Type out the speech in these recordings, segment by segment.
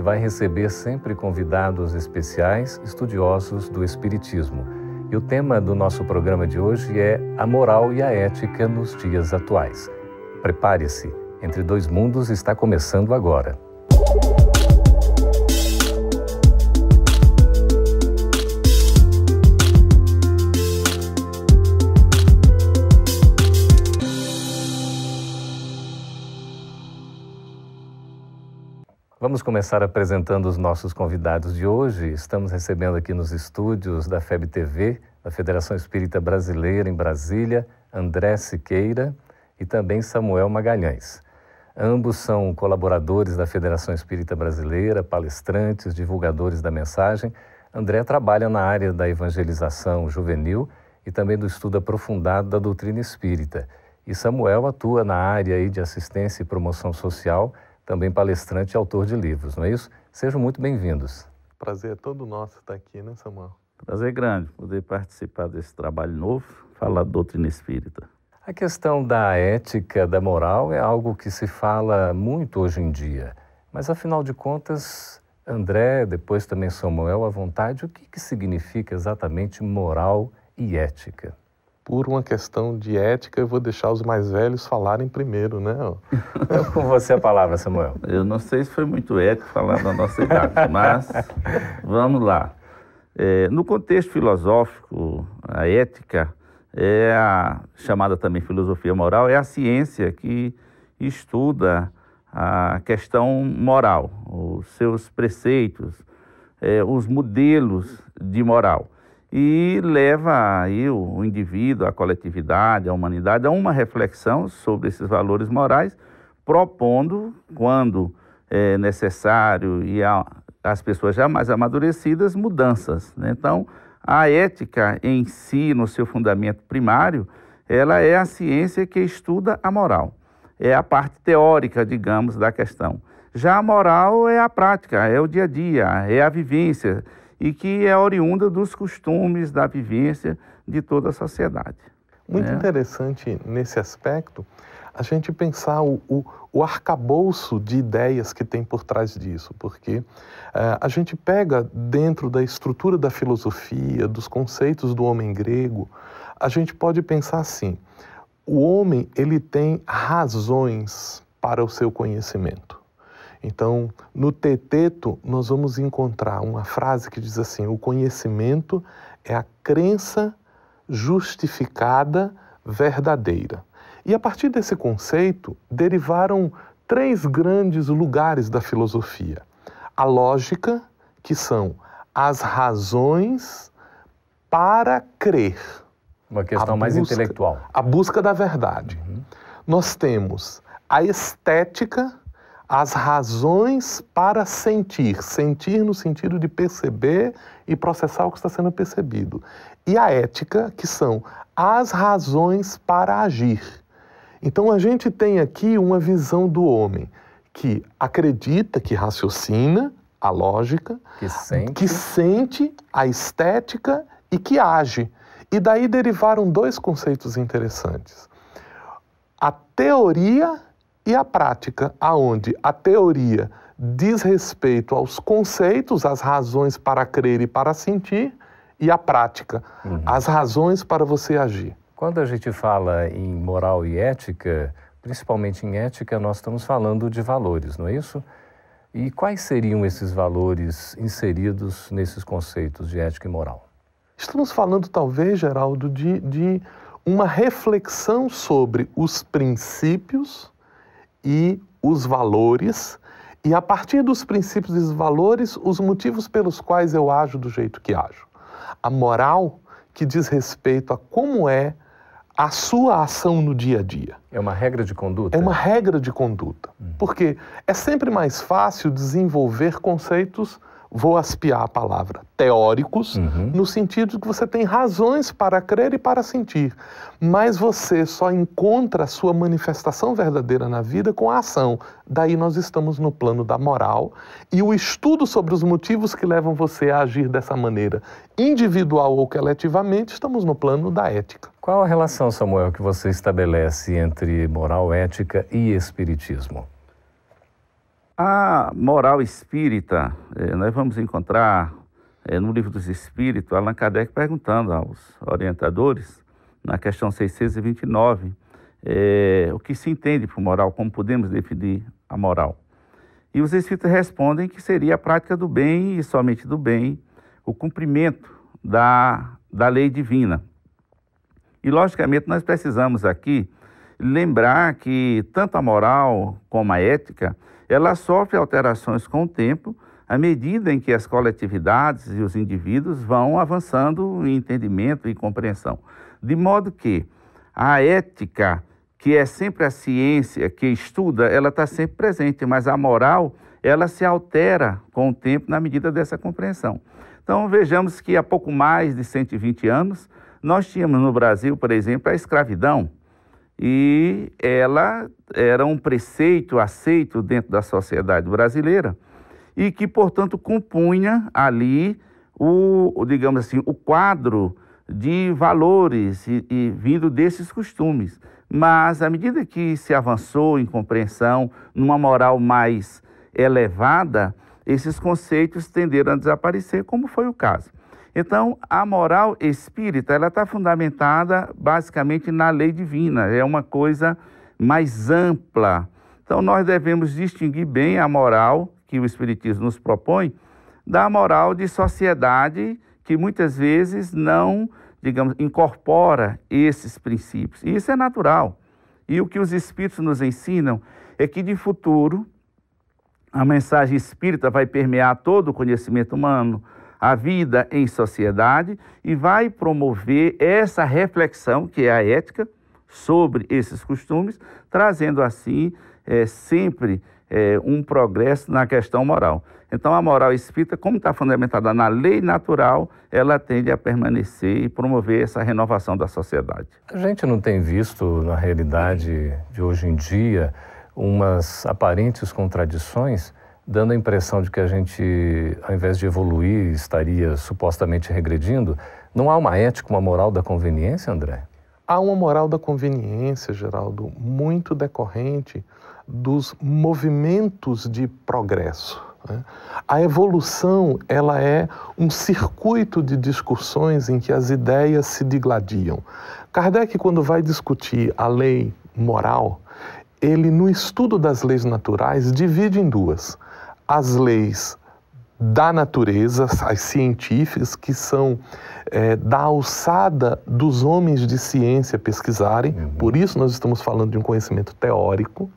que vai receber sempre convidados especiais, estudiosos do Espiritismo. E o tema do nosso programa de hoje é a moral e a ética nos dias atuais. Prepare-se, Entre Dois Mundos está começando agora. Vamos começar apresentando os nossos convidados de hoje. Estamos recebendo aqui nos estúdios da FEB TV, da Federação Espírita Brasileira em Brasília, André Siqueira e também Samuel Magalhães. Ambos são colaboradores da Federação Espírita Brasileira, palestrantes, divulgadores da mensagem. André trabalha na área da evangelização juvenil e também do estudo aprofundado da doutrina espírita. E Samuel atua na área de assistência e promoção social também palestrante e autor de livros, não é isso? Sejam muito bem-vindos. Prazer é todo nosso estar aqui, né, Samuel? Prazer grande poder participar desse trabalho novo, falar da doutrina espírita. A questão da ética, da moral, é algo que se fala muito hoje em dia. Mas, afinal de contas, André, depois também Samuel, à vontade, o que, que significa exatamente moral e ética? Por uma questão de ética, eu vou deixar os mais velhos falarem primeiro, né? É com você a palavra, Samuel. Eu não sei se foi muito ético falar da nossa idade, mas vamos lá. É, no contexto filosófico, a ética é a chamada também filosofia moral, é a ciência que estuda a questão moral, os seus preceitos, é, os modelos de moral e leva aí o indivíduo, a coletividade, a humanidade a uma reflexão sobre esses valores morais, propondo, quando é necessário e a, as pessoas já mais amadurecidas, mudanças. Né? Então, a ética em si, no seu fundamento primário, ela é a ciência que estuda a moral. É a parte teórica, digamos, da questão. Já a moral é a prática, é o dia a dia, é a vivência e que é oriunda dos costumes, da vivência de toda a sociedade. Muito né? interessante nesse aspecto a gente pensar o, o, o arcabouço de ideias que tem por trás disso, porque uh, a gente pega dentro da estrutura da filosofia, dos conceitos do homem grego, a gente pode pensar assim: o homem ele tem razões para o seu conhecimento. Então, no Teteto, nós vamos encontrar uma frase que diz assim: o conhecimento é a crença justificada verdadeira. E a partir desse conceito derivaram três grandes lugares da filosofia: a lógica, que são as razões para crer. Uma questão mais intelectual. A busca da verdade. Uhum. Nós temos a estética, as razões para sentir, sentir no sentido de perceber e processar o que está sendo percebido, e a ética, que são as razões para agir. Então a gente tem aqui uma visão do homem que acredita, que raciocina, a lógica, que sente, que sente a estética e que age. E daí derivaram dois conceitos interessantes. A teoria e a prática, aonde a teoria diz respeito aos conceitos, às razões para crer e para sentir, e a prática, uhum. as razões para você agir. Quando a gente fala em moral e ética, principalmente em ética, nós estamos falando de valores, não é isso? E quais seriam esses valores inseridos nesses conceitos de ética e moral? Estamos falando, talvez, Geraldo, de, de uma reflexão sobre os princípios e os valores, e a partir dos princípios e dos valores, os motivos pelos quais eu ajo do jeito que ajo. A moral que diz respeito a como é a sua ação no dia a dia. É uma regra de conduta? É uma regra de conduta. Hum. Porque é sempre mais fácil desenvolver conceitos vou aspiar a palavra, teóricos, uhum. no sentido de que você tem razões para crer e para sentir, mas você só encontra a sua manifestação verdadeira na vida com a ação. Daí nós estamos no plano da moral e o estudo sobre os motivos que levam você a agir dessa maneira, individual ou coletivamente, estamos no plano da ética. Qual a relação, Samuel, que você estabelece entre moral, ética e espiritismo? A moral espírita, eh, nós vamos encontrar eh, no livro dos Espíritos, Allan Kardec perguntando aos orientadores, na questão 629, eh, o que se entende por moral, como podemos definir a moral. E os Espíritos respondem que seria a prática do bem e somente do bem, o cumprimento da, da lei divina. E, logicamente, nós precisamos aqui lembrar que tanto a moral como a ética ela sofre alterações com o tempo, à medida em que as coletividades e os indivíduos vão avançando em entendimento e compreensão. De modo que a ética, que é sempre a ciência que estuda, ela está sempre presente, mas a moral, ela se altera com o tempo na medida dessa compreensão. Então vejamos que há pouco mais de 120 anos, nós tínhamos no Brasil, por exemplo, a escravidão e ela era um preceito aceito dentro da sociedade brasileira e que, portanto, compunha ali o, digamos assim, o quadro de valores e, e vindo desses costumes. Mas à medida que se avançou em compreensão, numa moral mais elevada, esses conceitos tenderam a desaparecer, como foi o caso. Então, a moral espírita, ela está fundamentada basicamente na lei divina, é uma coisa mais ampla. Então, nós devemos distinguir bem a moral que o Espiritismo nos propõe da moral de sociedade que muitas vezes não, digamos, incorpora esses princípios. E isso é natural. E o que os Espíritos nos ensinam é que de futuro a mensagem espírita vai permear todo o conhecimento humano, a vida em sociedade e vai promover essa reflexão, que é a ética, sobre esses costumes, trazendo assim é, sempre é, um progresso na questão moral. Então, a moral espírita, como está fundamentada na lei natural, ela tende a permanecer e promover essa renovação da sociedade. A gente não tem visto, na realidade de hoje em dia, umas aparentes contradições dando a impressão de que a gente, ao invés de evoluir, estaria supostamente regredindo. Não há uma ética, uma moral da conveniência, André? Há uma moral da conveniência, Geraldo, muito decorrente dos movimentos de progresso. Né? A evolução ela é um circuito de discussões em que as ideias se digladiam. Kardec, quando vai discutir a lei moral, ele, no estudo das leis naturais, divide em duas as leis da natureza, as científicas, que são é, da alçada dos homens de ciência pesquisarem, uhum. por isso nós estamos falando de um conhecimento teórico,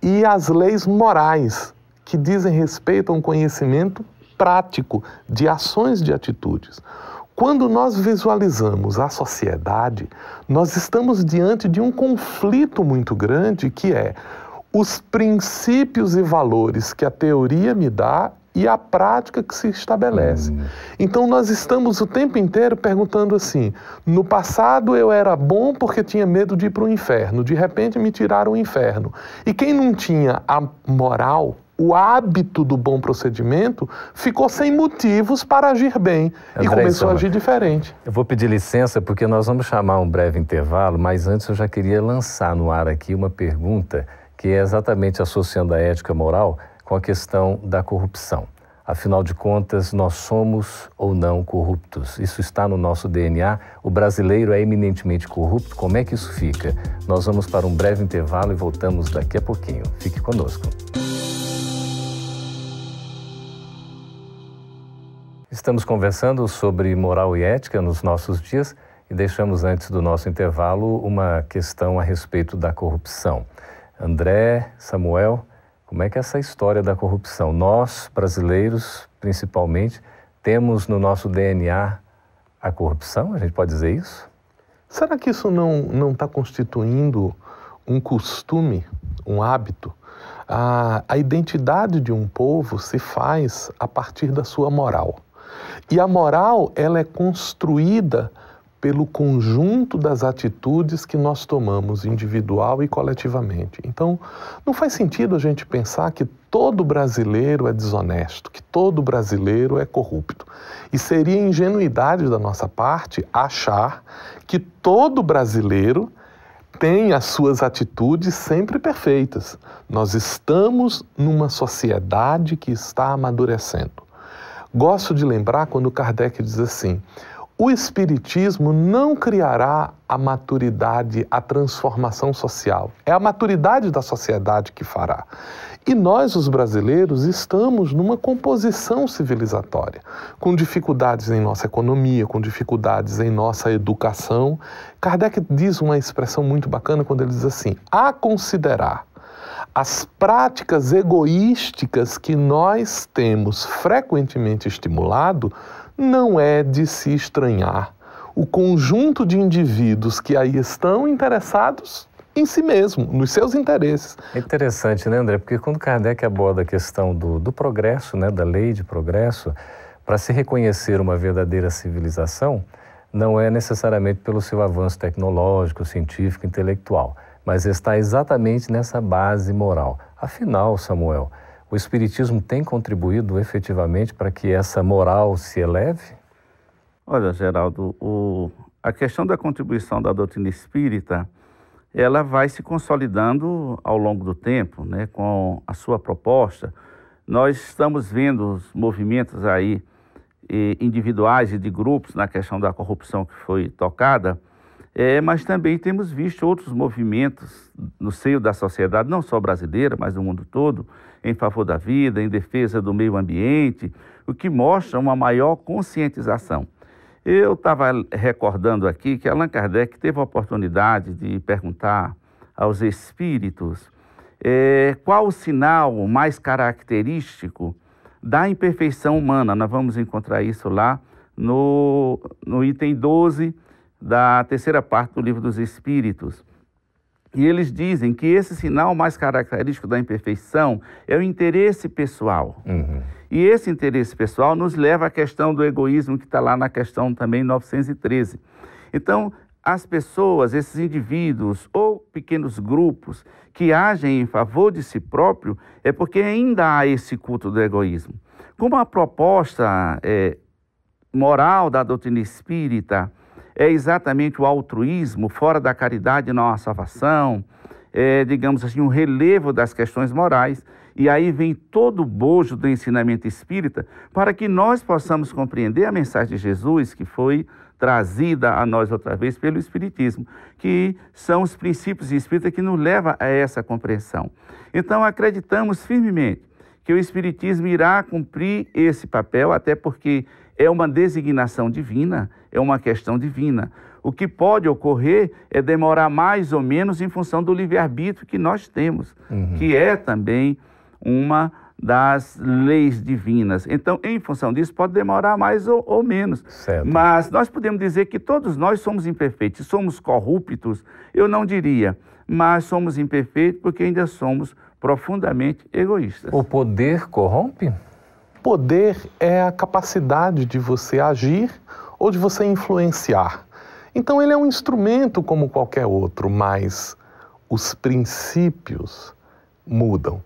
e as leis morais, que dizem respeito a um conhecimento prático de ações de atitudes. Quando nós visualizamos a sociedade, nós estamos diante de um conflito muito grande que é os princípios e valores que a teoria me dá e a prática que se estabelece. Hum. Então nós estamos o tempo inteiro perguntando assim: no passado eu era bom porque tinha medo de ir para o inferno, de repente me tiraram o inferno. E quem não tinha a moral, o hábito do bom procedimento, ficou sem motivos para agir bem André, e começou a agir diferente. Eu vou pedir licença porque nós vamos chamar um breve intervalo, mas antes eu já queria lançar no ar aqui uma pergunta que é exatamente associando a ética moral com a questão da corrupção. Afinal de contas, nós somos ou não corruptos. Isso está no nosso DNA. O brasileiro é eminentemente corrupto. Como é que isso fica? Nós vamos para um breve intervalo e voltamos daqui a pouquinho. Fique conosco. Estamos conversando sobre moral e ética nos nossos dias e deixamos antes do nosso intervalo uma questão a respeito da corrupção. André, Samuel, como é que é essa história da corrupção? Nós, brasileiros, principalmente, temos no nosso DNA a corrupção? A gente pode dizer isso? Será que isso não está constituindo um costume, um hábito? a, a identidade de um povo se faz a partir da sua moral. E a moral, ela é construída pelo conjunto das atitudes que nós tomamos individual e coletivamente. Então, não faz sentido a gente pensar que todo brasileiro é desonesto, que todo brasileiro é corrupto. E seria ingenuidade da nossa parte achar que todo brasileiro tem as suas atitudes sempre perfeitas. Nós estamos numa sociedade que está amadurecendo. Gosto de lembrar quando Kardec diz assim: o Espiritismo não criará a maturidade, a transformação social. É a maturidade da sociedade que fará. E nós, os brasileiros, estamos numa composição civilizatória, com dificuldades em nossa economia, com dificuldades em nossa educação. Kardec diz uma expressão muito bacana quando ele diz assim: a considerar as práticas egoísticas que nós temos frequentemente estimulado não é de se estranhar o conjunto de indivíduos que aí estão interessados em si mesmo, nos seus interesses. É interessante, né, André? Porque quando Kardec aborda a questão do, do progresso, né, da lei de progresso, para se reconhecer uma verdadeira civilização, não é necessariamente pelo seu avanço tecnológico, científico, intelectual, mas está exatamente nessa base moral. Afinal, Samuel, o Espiritismo tem contribuído efetivamente para que essa moral se eleve? Olha, Geraldo, o, a questão da contribuição da doutrina espírita, ela vai se consolidando ao longo do tempo, né, com a sua proposta. Nós estamos vendo os movimentos aí individuais e de grupos na questão da corrupção que foi tocada, é, mas também temos visto outros movimentos no seio da sociedade, não só brasileira, mas do mundo todo, em favor da vida, em defesa do meio ambiente, o que mostra uma maior conscientização. Eu estava recordando aqui que Allan Kardec teve a oportunidade de perguntar aos espíritos é, qual o sinal mais característico da imperfeição humana. Nós vamos encontrar isso lá no, no item 12 da terceira parte do livro dos Espíritos. E eles dizem que esse sinal mais característico da imperfeição é o interesse pessoal. Uhum. E esse interesse pessoal nos leva à questão do egoísmo, que está lá na questão também 913. Então, as pessoas, esses indivíduos ou pequenos grupos que agem em favor de si próprio, é porque ainda há esse culto do egoísmo. Como a proposta é, moral da doutrina espírita é exatamente o altruísmo, fora da caridade não há salvação, é, digamos assim, um relevo das questões morais. E aí vem todo o bojo do ensinamento espírita para que nós possamos compreender a mensagem de Jesus que foi trazida a nós outra vez pelo Espiritismo, que são os princípios espíritas que nos levam a essa compreensão. Então acreditamos firmemente que o Espiritismo irá cumprir esse papel, até porque é uma designação divina, é uma questão divina. O que pode ocorrer é demorar mais ou menos em função do livre-arbítrio que nós temos, uhum. que é também uma das leis divinas. Então, em função disso, pode demorar mais ou, ou menos. Certo. Mas nós podemos dizer que todos nós somos imperfeitos. Somos corruptos? Eu não diria. Mas somos imperfeitos porque ainda somos profundamente egoístas. O poder corrompe? Poder é a capacidade de você agir ou de você influenciar. Então ele é um instrumento como qualquer outro, mas os princípios mudam.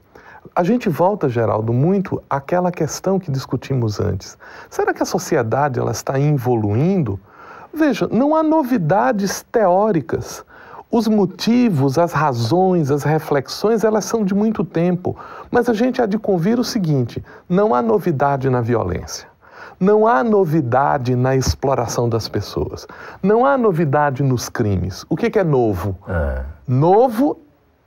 A gente volta, Geraldo, muito àquela questão que discutimos antes. Será que a sociedade ela está evoluindo? Veja, não há novidades teóricas. Os motivos, as razões, as reflexões, elas são de muito tempo. Mas a gente há de convir o seguinte: não há novidade na violência. Não há novidade na exploração das pessoas. Não há novidade nos crimes. O que, é novo? É. Novo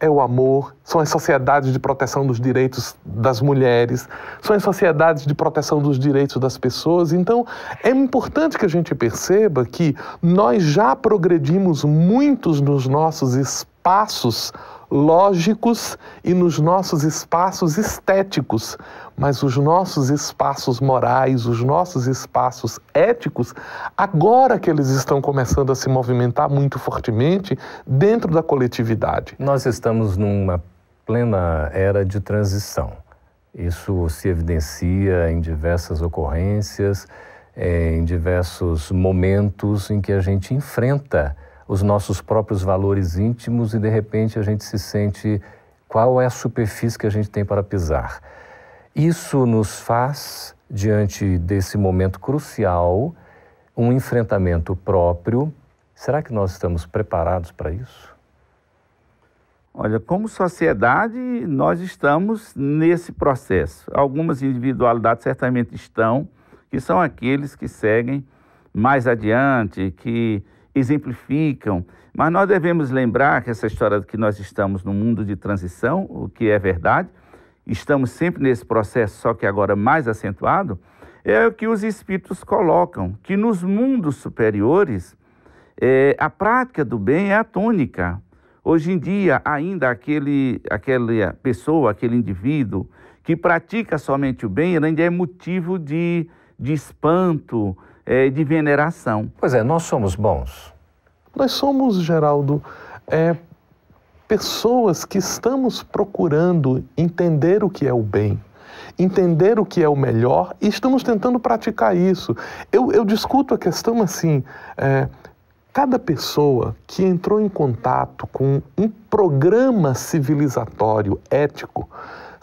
é o amor, são as sociedades de proteção dos direitos das mulheres, são as sociedades de proteção dos direitos das pessoas. Então, é importante que a gente perceba que nós já progredimos muitos nos nossos espaços lógicos e nos nossos espaços estéticos, mas os nossos espaços morais, os nossos espaços éticos, agora que eles estão começando a se movimentar muito fortemente dentro da coletividade. Nós estamos numa plena era de transição. Isso se evidencia em diversas ocorrências, é, em diversos momentos em que a gente enfrenta os nossos próprios valores íntimos e de repente a gente se sente qual é a superfície que a gente tem para pisar. Isso nos faz, diante desse momento crucial, um enfrentamento próprio. Será que nós estamos preparados para isso? Olha, como sociedade, nós estamos nesse processo. Algumas individualidades certamente estão, que são aqueles que seguem mais adiante, que exemplificam. Mas nós devemos lembrar que essa história de que nós estamos num mundo de transição, o que é verdade, estamos sempre nesse processo, só que agora mais acentuado, é o que os espíritos colocam, que nos mundos superiores é, a prática do bem é a tônica. Hoje em dia, ainda aquele, aquela pessoa, aquele indivíduo que pratica somente o bem, ainda é motivo de, de espanto, é, de veneração. Pois é, nós somos bons. Nós somos, Geraldo, é, pessoas que estamos procurando entender o que é o bem entender o que é o melhor e estamos tentando praticar isso. Eu, eu discuto a questão assim: é, Cada pessoa que entrou em contato com um programa civilizatório ético,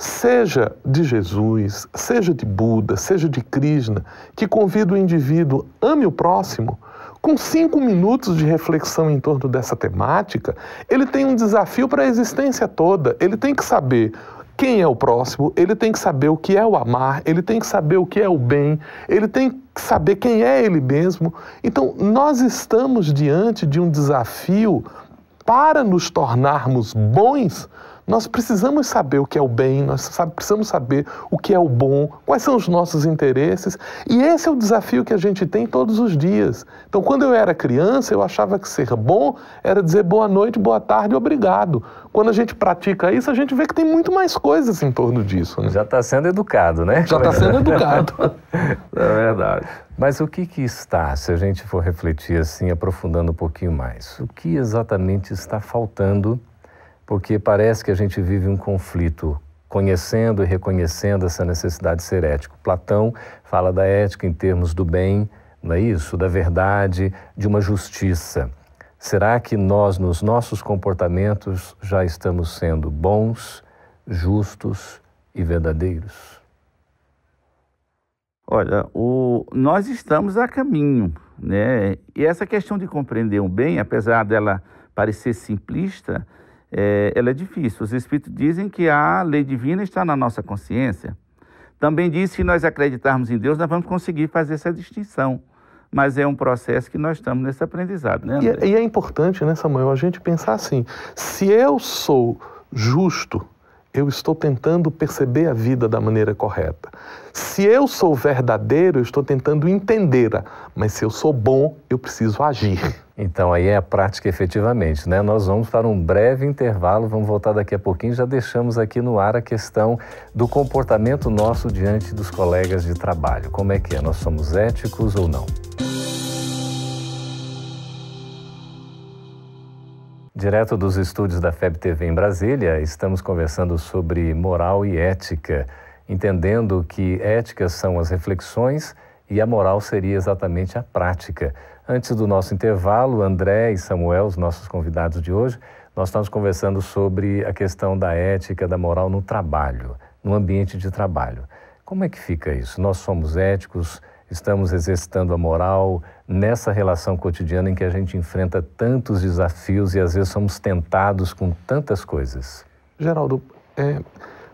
seja de Jesus, seja de Buda, seja de Krishna, que convida o indivíduo ame o próximo, com cinco minutos de reflexão em torno dessa temática, ele tem um desafio para a existência toda. Ele tem que saber quem é o próximo, ele tem que saber o que é o amar, ele tem que saber o que é o bem, ele tem que saber quem é ele mesmo. Então, nós estamos diante de um desafio para nos tornarmos bons nós precisamos saber o que é o bem, nós precisamos saber o que é o bom, quais são os nossos interesses, e esse é o desafio que a gente tem todos os dias. Então, quando eu era criança, eu achava que ser bom era dizer boa noite, boa tarde, obrigado. Quando a gente pratica isso, a gente vê que tem muito mais coisas em torno disso. Né? Já está sendo educado, né? Já está sendo educado. é verdade. Mas o que, que está, se a gente for refletir assim, aprofundando um pouquinho mais, o que exatamente está faltando porque parece que a gente vive um conflito conhecendo e reconhecendo essa necessidade de ser ético. Platão fala da ética em termos do bem, não é isso? Da verdade, de uma justiça. Será que nós, nos nossos comportamentos, já estamos sendo bons, justos e verdadeiros? Olha, o, nós estamos a caminho, né? E essa questão de compreender o bem, apesar dela parecer simplista, é, ela é difícil. Os Espíritos dizem que a lei divina está na nossa consciência. Também diz que se nós acreditarmos em Deus, nós vamos conseguir fazer essa distinção. Mas é um processo que nós estamos nesse aprendizado, né? E é, e é importante, né, Samuel, a gente pensar assim: se eu sou justo, eu estou tentando perceber a vida da maneira correta. Se eu sou verdadeiro, eu estou tentando entender, mas se eu sou bom, eu preciso agir. Então aí é a prática efetivamente, né? Nós vamos para um breve intervalo, vamos voltar daqui a pouquinho, já deixamos aqui no ar a questão do comportamento nosso diante dos colegas de trabalho. Como é que é? Nós somos éticos ou não? Direto dos estúdios da FEB TV em Brasília, estamos conversando sobre moral e ética, entendendo que éticas são as reflexões e a moral seria exatamente a prática. Antes do nosso intervalo, André e Samuel, os nossos convidados de hoje, nós estamos conversando sobre a questão da ética, da moral no trabalho, no ambiente de trabalho. Como é que fica isso? Nós somos éticos, estamos exercitando a moral nessa relação cotidiana em que a gente enfrenta tantos desafios e às vezes somos tentados com tantas coisas? Geraldo, é,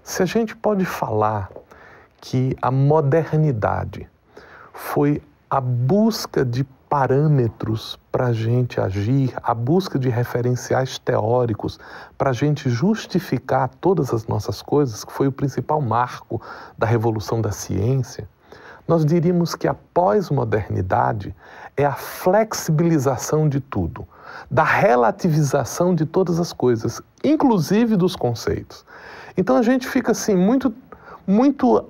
se a gente pode falar que a modernidade foi a busca de parâmetros para a gente agir, a busca de referenciais teóricos para a gente justificar todas as nossas coisas, que foi o principal marco da revolução da ciência, nós diríamos que a pós-modernidade é a flexibilização de tudo, da relativização de todas as coisas, inclusive dos conceitos. Então a gente fica assim muito muito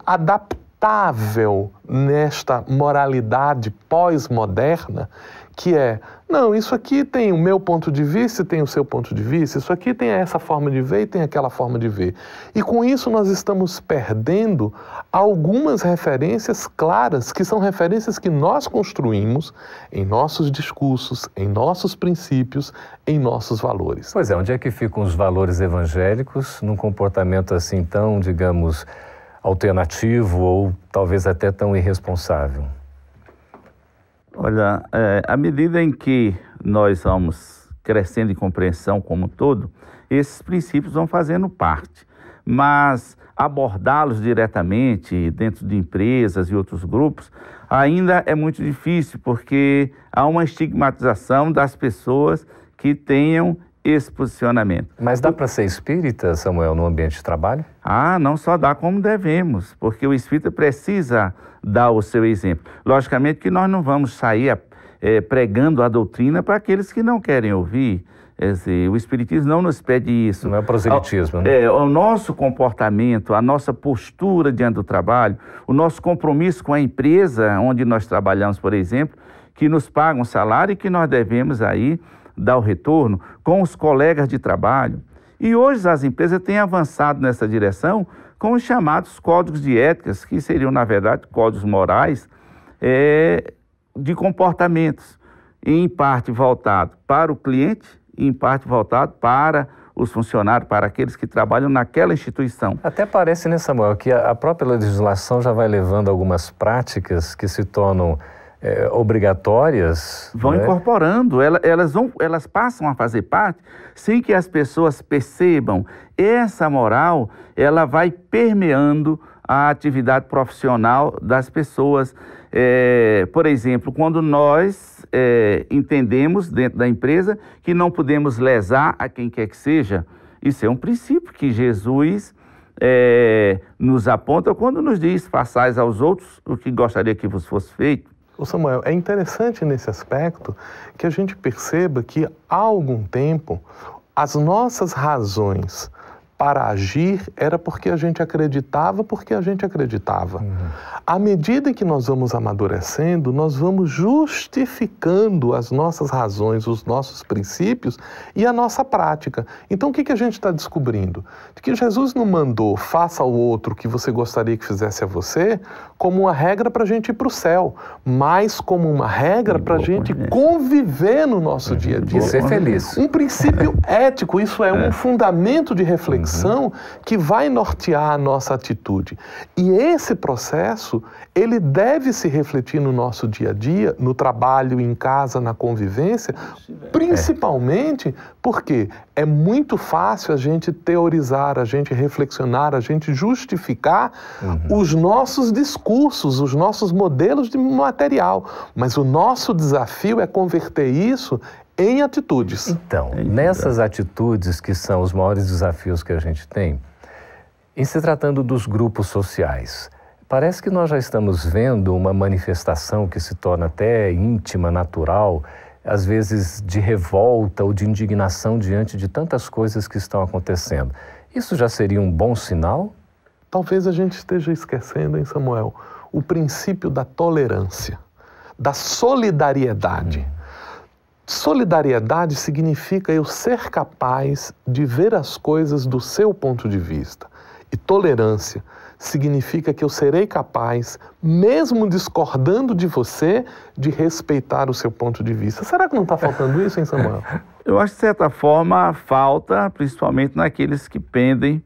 adaptável nesta moralidade pós-moderna que é, não, isso aqui tem o meu ponto de vista e tem o seu ponto de vista, isso aqui tem essa forma de ver e tem aquela forma de ver. E com isso nós estamos perdendo algumas referências claras, que são referências que nós construímos em nossos discursos, em nossos princípios, em nossos valores. Pois é, onde é que ficam os valores evangélicos num comportamento assim tão, digamos, alternativo ou talvez até tão irresponsável? Olha, é, à medida em que nós vamos crescendo em compreensão como um todo, esses princípios vão fazendo parte. Mas abordá-los diretamente dentro de empresas e outros grupos ainda é muito difícil, porque há uma estigmatização das pessoas que tenham esse posicionamento. Mas dá para ser espírita, Samuel, no ambiente de trabalho? Ah, não só dá como devemos, porque o espírita precisa dar o seu exemplo. Logicamente que nós não vamos sair é, pregando a doutrina para aqueles que não querem ouvir. Dizer, o Espiritismo não nos pede isso. Não é proselitismo, né? É, o nosso comportamento, a nossa postura diante do trabalho, o nosso compromisso com a empresa onde nós trabalhamos, por exemplo, que nos paga um salário e que nós devemos aí dar o retorno com os colegas de trabalho. E hoje as empresas têm avançado nessa direção com os chamados códigos de éticas, que seriam, na verdade, códigos morais é, de comportamentos, em parte voltado para o cliente e em parte voltado para os funcionários, para aqueles que trabalham naquela instituição. Até parece, né, Samuel, que a própria legislação já vai levando algumas práticas que se tornam é, obrigatórias. Vão né? incorporando, elas, elas, vão, elas passam a fazer parte sem que as pessoas percebam. Essa moral, ela vai permeando a atividade profissional das pessoas. É, por exemplo, quando nós é, entendemos dentro da empresa que não podemos lesar a quem quer que seja, isso é um princípio que Jesus é, nos aponta quando nos diz: façais aos outros o que gostaria que vos fosse feito. O Samuel, é interessante nesse aspecto que a gente perceba que há algum tempo as nossas razões para agir era porque a gente acreditava, porque a gente acreditava. Uhum. À medida que nós vamos amadurecendo, nós vamos justificando as nossas razões, os nossos princípios e a nossa prática. Então, o que, que a gente está descobrindo? De que Jesus não mandou faça ao outro o que você gostaria que fizesse a você como uma regra para a gente ir para o céu, mas como uma regra para a gente conviver no nosso uhum. dia a dia. E ser feliz. Um princípio ético, isso é, é um fundamento de reflexão reflexão que vai nortear a nossa atitude. E esse processo, ele deve se refletir no nosso dia a dia, no trabalho, em casa, na convivência, principalmente porque é muito fácil a gente teorizar, a gente reflexionar, a gente justificar uhum. os nossos discursos, os nossos modelos de material. Mas o nosso desafio é converter isso em atitudes. Então, nessas atitudes que são os maiores desafios que a gente tem, em se tratando dos grupos sociais, parece que nós já estamos vendo uma manifestação que se torna até íntima, natural, às vezes de revolta ou de indignação diante de tantas coisas que estão acontecendo. Isso já seria um bom sinal? Talvez a gente esteja esquecendo, hein, Samuel, o princípio da tolerância, da solidariedade. Hum. Solidariedade significa eu ser capaz de ver as coisas do seu ponto de vista. E tolerância significa que eu serei capaz, mesmo discordando de você, de respeitar o seu ponto de vista. Será que não está faltando isso, hein, Samuel? Eu acho que, de certa forma, falta, principalmente naqueles que pendem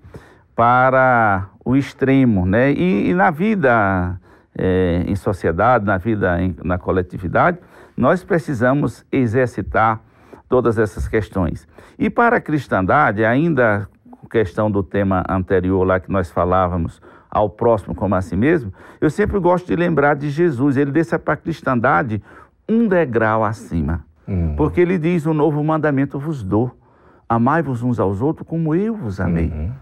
para o extremo, né? E, e na vida é, em sociedade, na vida em, na coletividade, nós precisamos exercitar todas essas questões. E para a cristandade, ainda questão do tema anterior lá que nós falávamos, ao próximo como a si mesmo, eu sempre gosto de lembrar de Jesus. Ele desce para a cristandade um degrau acima. Uhum. Porque ele diz: O novo mandamento vos dou. Amai-vos uns aos outros como eu vos amei. Uhum.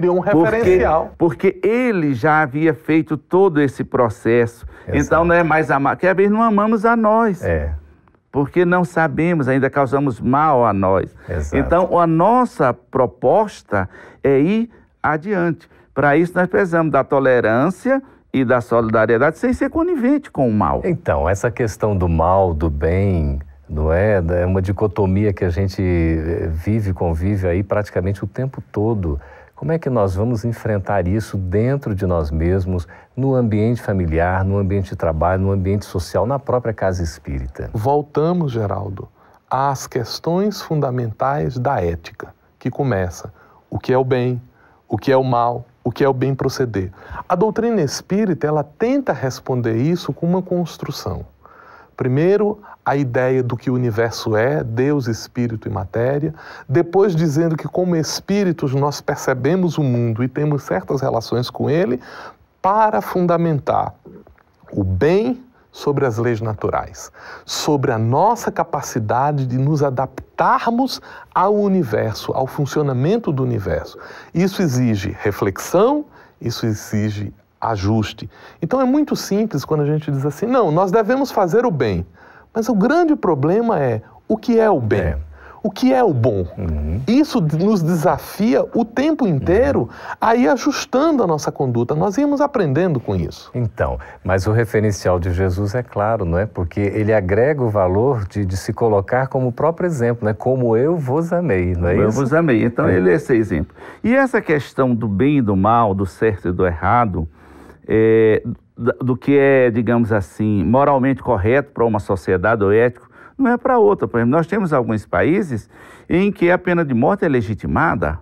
Criou um referencial. Porque, porque, ele já havia feito todo esse processo. Exato. Então não é mais amar. Que às vezes não amamos a nós. É. Porque não sabemos, ainda causamos mal a nós. Exato. Então a nossa proposta é ir adiante. Para isso nós precisamos da tolerância e da solidariedade sem ser conivente com o mal. Então, essa questão do mal, do bem, não é? É uma dicotomia que a gente eh, vive, convive aí praticamente o tempo todo. Como é que nós vamos enfrentar isso dentro de nós mesmos, no ambiente familiar, no ambiente de trabalho, no ambiente social, na própria casa espírita? Voltamos, Geraldo, às questões fundamentais da ética, que começa o que é o bem, o que é o mal, o que é o bem proceder. A doutrina espírita, ela tenta responder isso com uma construção. Primeiro, a ideia do que o universo é, Deus, espírito e matéria. Depois, dizendo que, como espíritos, nós percebemos o mundo e temos certas relações com ele, para fundamentar o bem sobre as leis naturais, sobre a nossa capacidade de nos adaptarmos ao universo, ao funcionamento do universo. Isso exige reflexão, isso exige ajuste. Então é muito simples quando a gente diz assim: não, nós devemos fazer o bem. Mas o grande problema é o que é o bem. É. O que é o bom? Uhum. Isso nos desafia o tempo inteiro uhum. a ir ajustando a nossa conduta. Nós íamos aprendendo com isso. Então, mas o referencial de Jesus é claro, não é? Porque ele agrega o valor de, de se colocar como o próprio exemplo, né? Como eu vos amei, não é eu isso? Eu vos amei. Então, é. ele é esse exemplo. E essa questão do bem e do mal, do certo e do errado, é, do que é, digamos assim, moralmente correto para uma sociedade ou ético, não é para outra. Por exemplo, nós temos alguns países em que a pena de morte é legitimada.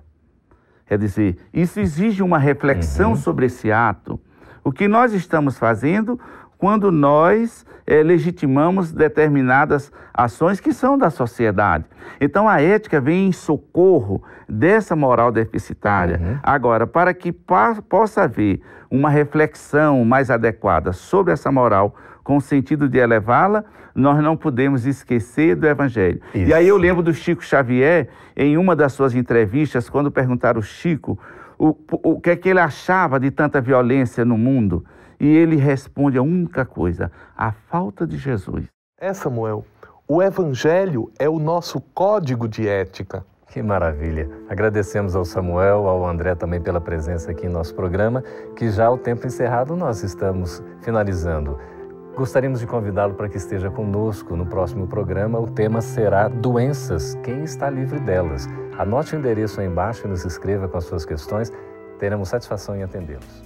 Quer dizer, isso exige uma reflexão uhum. sobre esse ato. O que nós estamos fazendo quando nós é, legitimamos determinadas ações que são da sociedade. Então a ética vem em socorro dessa moral deficitária. Uhum. Agora, para que possa haver uma reflexão mais adequada sobre essa moral, com o sentido de elevá-la, nós não podemos esquecer do Evangelho. Isso. E aí eu lembro do Chico Xavier, em uma das suas entrevistas, quando perguntaram ao Chico o, o que é que ele achava de tanta violência no mundo. E ele responde a única coisa: a falta de Jesus. É, Samuel. O Evangelho é o nosso código de ética. Que maravilha. Agradecemos ao Samuel, ao André também pela presença aqui em nosso programa, que já o tempo encerrado nós estamos finalizando. Gostaríamos de convidá-lo para que esteja conosco no próximo programa. O tema será Doenças, quem está livre delas? Anote o endereço aí embaixo e nos escreva com as suas questões. Teremos satisfação em atendê-los.